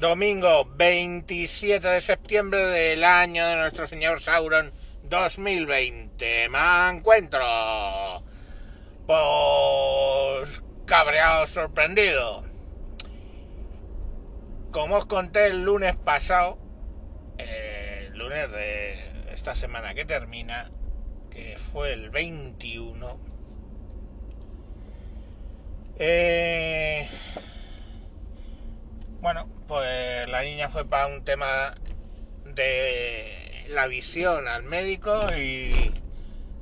Domingo 27 de septiembre del año de nuestro señor Sauron 2020. Me encuentro pues cabreado, sorprendido. Como os conté el lunes pasado, eh, el lunes de esta semana que termina, que fue el 21, eh, bueno, pues la niña fue para un tema de la visión al médico y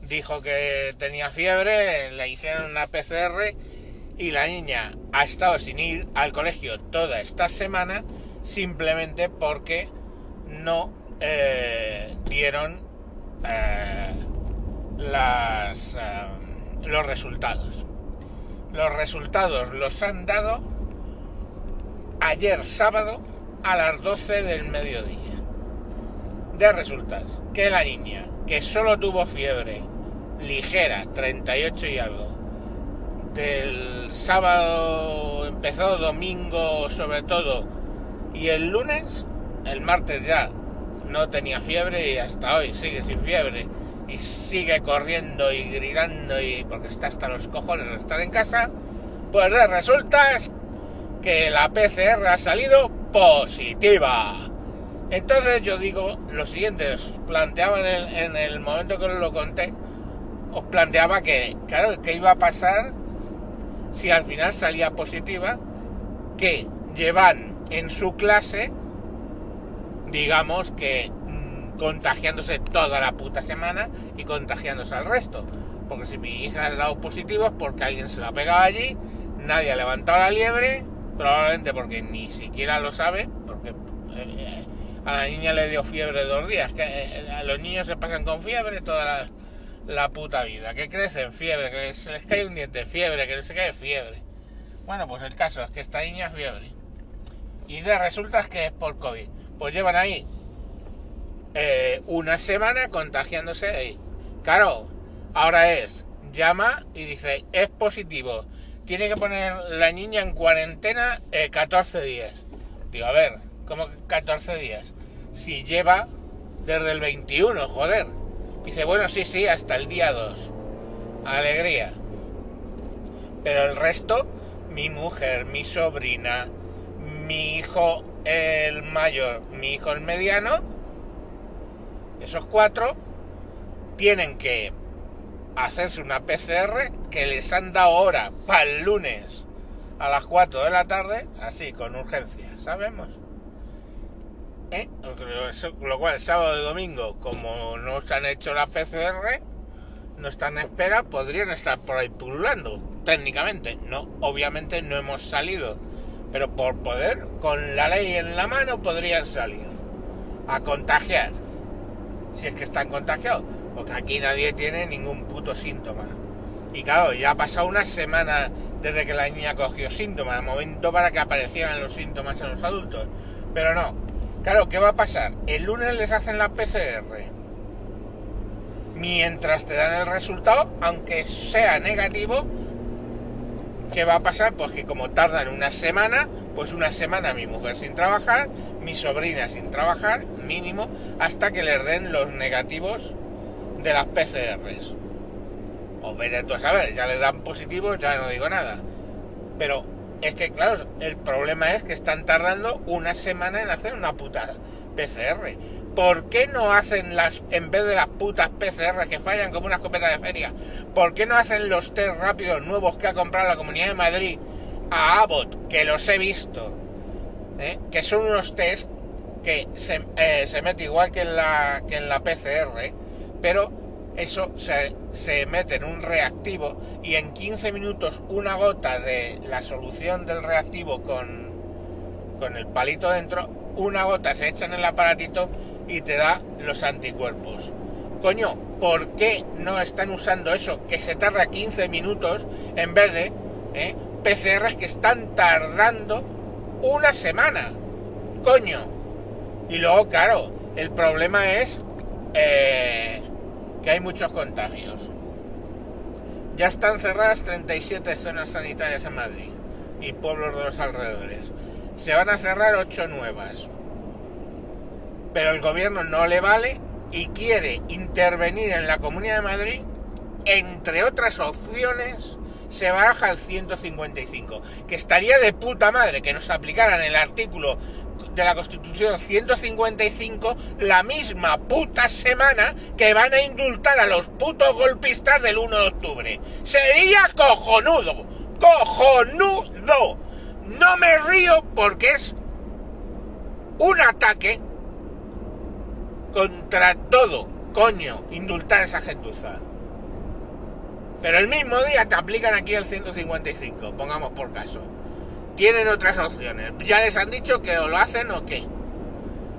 dijo que tenía fiebre, le hicieron una PCR y la niña ha estado sin ir al colegio toda esta semana simplemente porque no eh, dieron eh, las, eh, los resultados. Los resultados los han dado ayer sábado a las 12 del mediodía. De resultados que la niña, que solo tuvo fiebre ligera, 38 y algo, del sábado empezó domingo sobre todo y el lunes, el martes ya no tenía fiebre y hasta hoy sigue sin fiebre y sigue corriendo y gritando y porque está hasta los cojones de estar en casa, pues de resulta que la PCR ha salido positiva. Entonces yo digo lo siguiente, os planteaba en el, en el momento que os lo conté, os planteaba que, claro, que iba a pasar si al final salía positiva, que llevan en su clase, digamos que mm, contagiándose toda la puta semana y contagiándose al resto. Porque si mi hija ha dado positivo es porque alguien se lo ha pegado allí, nadie ha levantado la liebre, probablemente porque ni siquiera lo sabe, porque eh, a la niña le dio fiebre dos días, que eh, a los niños se pasan con fiebre toda la, puta vida, que crecen fiebre, que se les cae un diente, fiebre, que no se cae fiebre. Bueno, pues el caso es que esta niña es fiebre. Y de resulta que es por COVID. Pues llevan ahí eh, una semana contagiándose ahí. Claro, ahora es, llama y dice, es positivo. Tiene que poner la niña en cuarentena 14 días. Digo, a ver, ¿cómo 14 días? Si lleva desde el 21, joder. Dice, bueno, sí, sí, hasta el día 2. Alegría. Pero el resto, mi mujer, mi sobrina, mi hijo el mayor, mi hijo el mediano, esos cuatro tienen que hacerse una PCR que les han dado hora para el lunes a las 4 de la tarde, así, con urgencia, ¿sabemos? ¿Eh? Lo cual, sábado y domingo, como no se han hecho la PCR, no están en espera, podrían estar por ahí pululando, técnicamente. No, obviamente no hemos salido, pero por poder, con la ley en la mano, podrían salir a contagiar. Si es que están contagiados, porque aquí nadie tiene ningún puto síntoma. Y claro, ya ha pasado una semana desde que la niña cogió síntomas, momento para que aparecieran los síntomas en los adultos. Pero no, Claro, ¿qué va a pasar? El lunes les hacen la PCR. Mientras te dan el resultado, aunque sea negativo, ¿qué va a pasar? Pues que como tardan una semana, pues una semana mi mujer sin trabajar, mi sobrina sin trabajar, mínimo, hasta que les den los negativos de las PCRs. O vete tú a saber, ya le dan positivos, ya no digo nada. Pero es que, claro, el problema es que están tardando una semana en hacer una puta PCR. ¿Por qué no hacen las, en vez de las putas PCR que fallan como una escopeta de feria, ¿por qué no hacen los test rápidos nuevos que ha comprado la Comunidad de Madrid a Abbott, que los he visto? ¿eh? Que son unos test que se, eh, se mete igual que en la, que en la PCR, pero eso se, mete en un reactivo y en 15 minutos una gota de la solución del reactivo con, con el palito dentro, una gota se echa en el aparatito y te da los anticuerpos. Coño, ¿por qué no están usando eso que se tarda 15 minutos en vez de eh, PCRs que están tardando una semana? Coño. Y luego, claro, el problema es eh, que hay muchos contagios. Ya están cerradas 37 zonas sanitarias en Madrid y pueblos de los alrededores. se van a cerrar ocho nuevas. Pero el gobierno no le vale y quiere intervenir en la Comunidad de Madrid, entre otras opciones, se baja al 155, que estaría de puta madre que nos aplicaran el artículo de la Constitución 155 la misma puta semana que van a indultar a los putos golpistas del 1 de octubre. Sería cojonudo, cojonudo. No me río porque es un ataque contra todo, coño, indultar a esa gentuza. Pero el mismo día te aplican aquí el 155, pongamos por caso. Tienen otras opciones. Ya les han dicho que o lo hacen o qué.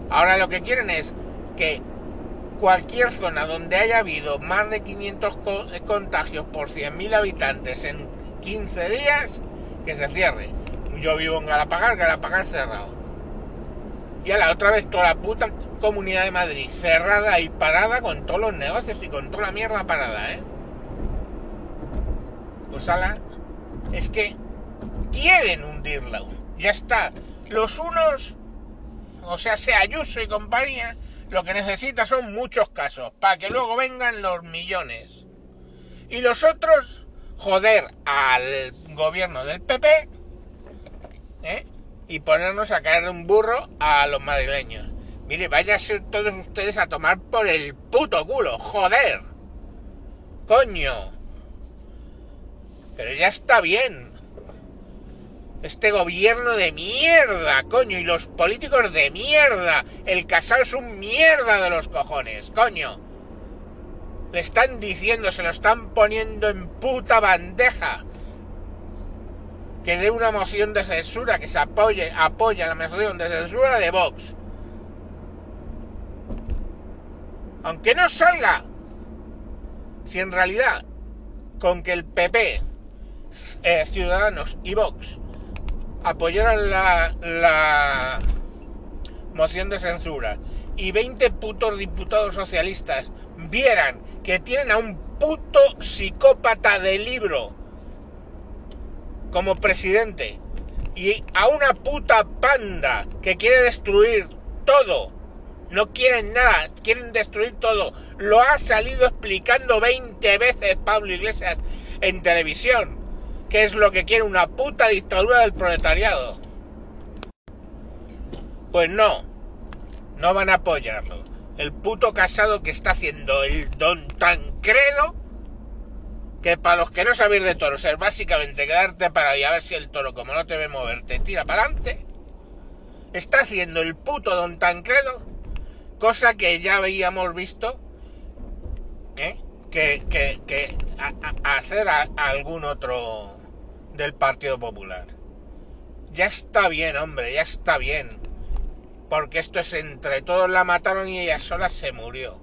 Ahora lo que quieren es que cualquier zona donde haya habido más de 500 eh, contagios por 100.000 habitantes en 15 días, que se cierre. Yo vivo en Galapagar, Galapagar cerrado. Y a la otra vez toda la puta comunidad de Madrid cerrada y parada con todos los negocios y con toda la mierda parada, ¿eh? Pues ala, es que quieren hundirla. Ya está. Los unos, o sea, sea Ayuso y compañía, lo que necesita son muchos casos, para que luego vengan los millones. Y los otros, joder al gobierno del PP, ¿eh? y ponernos a caer de un burro a los madrileños. Mire, váyase todos ustedes a tomar por el puto culo, joder. Coño. Pero ya está bien. Este gobierno de mierda, coño, y los políticos de mierda. El casal es un mierda de los cojones, coño. Le están diciendo, se lo están poniendo en puta bandeja. Que dé una moción de censura, que se apoye, apoya la moción de censura de Vox. aunque no salga, si en realidad con que el PP, eh, Ciudadanos y Vox apoyaran la, la moción de censura y 20 putos diputados socialistas vieran que tienen a un puto psicópata de libro como presidente y a una puta panda que quiere destruir todo no quieren nada, quieren destruir todo. Lo ha salido explicando 20 veces Pablo Iglesias en televisión. Que es lo que quiere una puta dictadura del proletariado. Pues no, no van a apoyarlo. El puto casado que está haciendo el don Tancredo, que para los que no sabéis de toros es básicamente quedarte parado y a ver si el toro, como no te ve mover, te tira para adelante. Está haciendo el puto don Tancredo cosa que ya habíamos visto ¿eh? que, que, hacer a, algún otro del Partido Popular. Ya está bien, hombre, ya está bien. Porque esto es entre todos la mataron y ella sola se murió.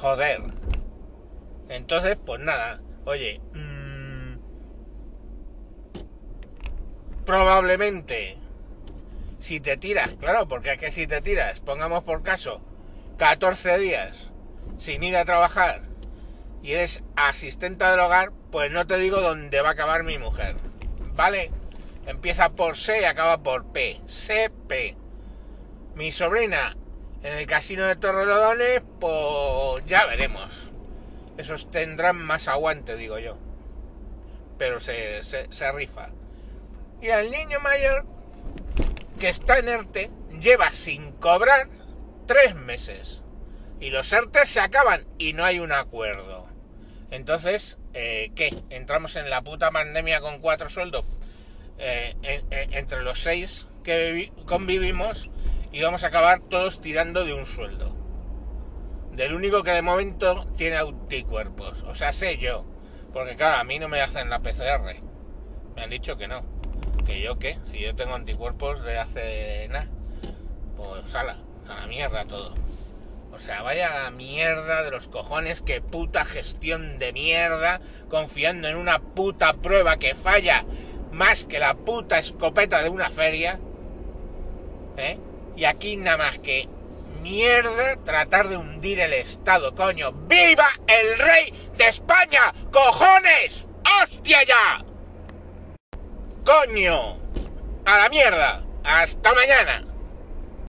Joder. Entonces, pues nada. Oye. Mmm, probablemente si te tiras, claro, porque es que si te tiras, pongamos por caso, 14 días sin ir a trabajar y eres asistente del hogar, pues no te digo dónde va a acabar mi mujer. ¿Vale? Empieza por C y acaba por P. CP. Mi sobrina en el casino de Torrelodones, pues ya veremos. Esos tendrán más aguante, digo yo. Pero se, se, se rifa. Y al niño mayor, que está en ERTE lleva sin cobrar tres meses. Y los ERTE se acaban y no hay un acuerdo. Entonces, eh, ¿qué? ¿Entramos en la puta pandemia con cuatro sueldos? Eh, entre los seis que convivimos y vamos a acabar todos tirando de un sueldo. Del único que de momento tiene anticuerpos. O sea, sé yo. Porque claro, a mí no me hacen la PCR. Me han dicho que no que yo qué, si yo tengo anticuerpos de hace nada, pues ala, a la mierda todo. O sea, vaya mierda de los cojones, que puta gestión de mierda, confiando en una puta prueba que falla más que la puta escopeta de una feria. ¿eh? Y aquí nada más que mierda tratar de hundir el Estado, coño. ¡Viva el rey de España! ¡Cojones! ¡Hostia ya! coño. a la mierda. Hasta mañana.